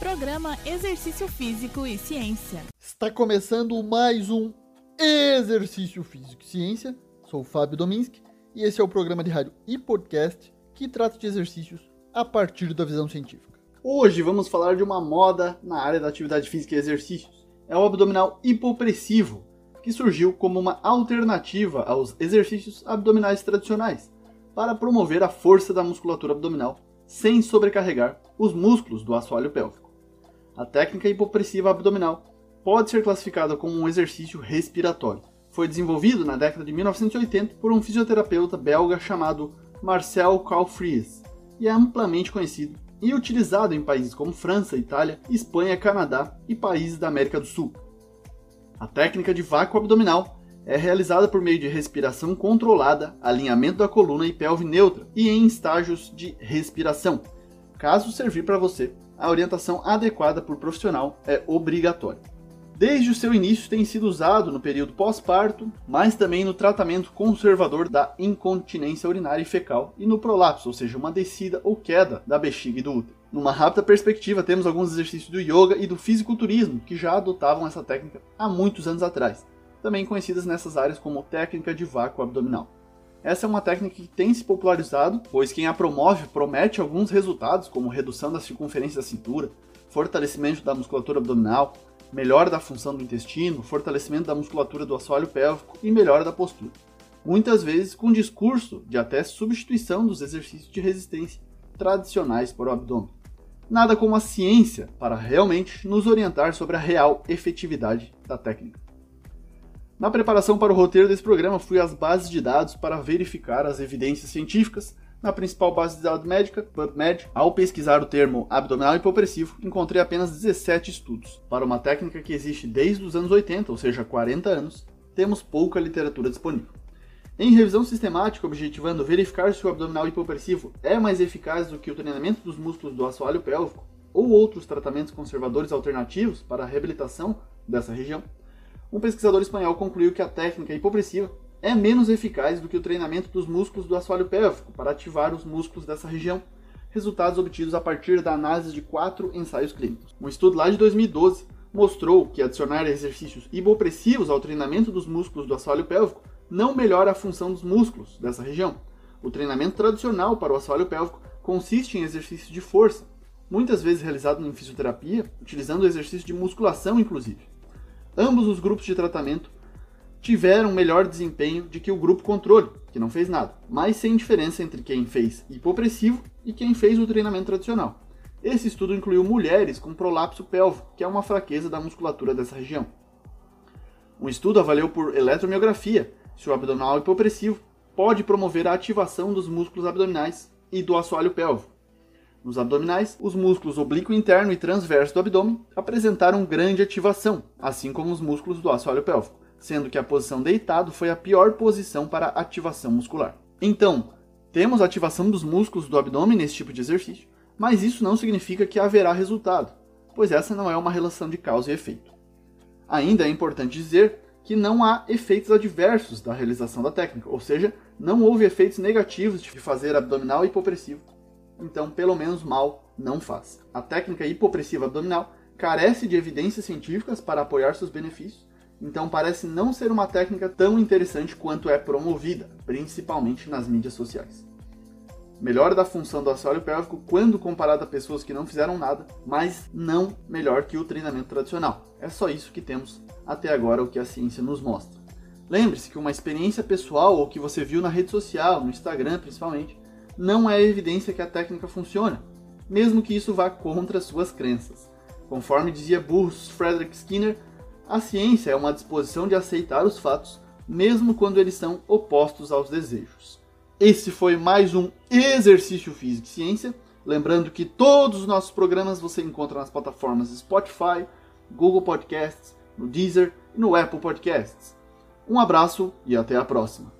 Programa Exercício Físico e Ciência. Está começando mais um Exercício Físico e Ciência. Sou o Fábio Dominski e esse é o programa de rádio e podcast que trata de exercícios a partir da visão científica. Hoje vamos falar de uma moda na área da atividade física e exercícios. É o abdominal hipopressivo, que surgiu como uma alternativa aos exercícios abdominais tradicionais, para promover a força da musculatura abdominal sem sobrecarregar os músculos do assoalho pélvico. A técnica hipopressiva abdominal pode ser classificada como um exercício respiratório. Foi desenvolvido na década de 1980 por um fisioterapeuta belga chamado Marcel Calfries e é amplamente conhecido e utilizado em países como França, Itália, Espanha, Canadá e países da América do Sul. A técnica de vácuo abdominal é realizada por meio de respiração controlada, alinhamento da coluna e pelve neutra e em estágios de respiração. Caso servir para você, a orientação adequada por profissional é obrigatória. Desde o seu início tem sido usado no período pós-parto, mas também no tratamento conservador da incontinência urinária e fecal e no prolapso, ou seja, uma descida ou queda da bexiga e do útero. Numa rápida perspectiva, temos alguns exercícios do yoga e do fisiculturismo que já adotavam essa técnica há muitos anos atrás, também conhecidas nessas áreas como técnica de vácuo abdominal. Essa é uma técnica que tem se popularizado, pois quem a promove promete alguns resultados, como redução da circunferência da cintura, fortalecimento da musculatura abdominal, melhora da função do intestino, fortalecimento da musculatura do assoalho pélvico e melhora da postura. Muitas vezes com discurso de até substituição dos exercícios de resistência tradicionais para o abdômen. Nada como a ciência para realmente nos orientar sobre a real efetividade da técnica. Na preparação para o roteiro desse programa, fui às bases de dados para verificar as evidências científicas. Na principal base de dados médica, PubMed, ao pesquisar o termo abdominal hipopressivo, encontrei apenas 17 estudos. Para uma técnica que existe desde os anos 80, ou seja, 40 anos, temos pouca literatura disponível. Em revisão sistemática, objetivando verificar se o abdominal hipopressivo é mais eficaz do que o treinamento dos músculos do assoalho pélvico ou outros tratamentos conservadores alternativos para a reabilitação dessa região, um pesquisador espanhol concluiu que a técnica hipopressiva é menos eficaz do que o treinamento dos músculos do assoalho pélvico para ativar os músculos dessa região, resultados obtidos a partir da análise de quatro ensaios clínicos. Um estudo lá de 2012 mostrou que adicionar exercícios hipopressivos ao treinamento dos músculos do assoalho pélvico não melhora a função dos músculos dessa região. O treinamento tradicional para o assoalho pélvico consiste em exercícios de força, muitas vezes realizado em fisioterapia, utilizando exercício de musculação inclusive. Ambos os grupos de tratamento tiveram melhor desempenho de que o grupo controle, que não fez nada, mas sem diferença entre quem fez hipopressivo e quem fez o treinamento tradicional. Esse estudo incluiu mulheres com prolapso pélvico, que é uma fraqueza da musculatura dessa região. Um estudo avaliou por eletromiografia se o abdominal hipopressivo pode promover a ativação dos músculos abdominais e do assoalho pélvico. Nos abdominais, os músculos oblíquo interno e transverso do abdômen apresentaram grande ativação, assim como os músculos do assoalho pélvico, sendo que a posição deitado foi a pior posição para ativação muscular. Então, temos ativação dos músculos do abdômen nesse tipo de exercício, mas isso não significa que haverá resultado, pois essa não é uma relação de causa e efeito. Ainda é importante dizer que não há efeitos adversos da realização da técnica, ou seja, não houve efeitos negativos de fazer abdominal hipopressivo então pelo menos mal não faz. A técnica hipopressiva abdominal carece de evidências científicas para apoiar seus benefícios, então parece não ser uma técnica tão interessante quanto é promovida, principalmente nas mídias sociais. Melhora da função do assoalho pélvico quando comparado a pessoas que não fizeram nada, mas não melhor que o treinamento tradicional. É só isso que temos até agora o que a ciência nos mostra. Lembre-se que uma experiência pessoal ou que você viu na rede social, no Instagram principalmente, não é evidência que a técnica funciona, mesmo que isso vá contra suas crenças. Conforme dizia Bruce Frederick Skinner, a ciência é uma disposição de aceitar os fatos, mesmo quando eles são opostos aos desejos. Esse foi mais um Exercício Físico e Ciência. Lembrando que todos os nossos programas você encontra nas plataformas Spotify, Google Podcasts, no Deezer e no Apple Podcasts. Um abraço e até a próxima.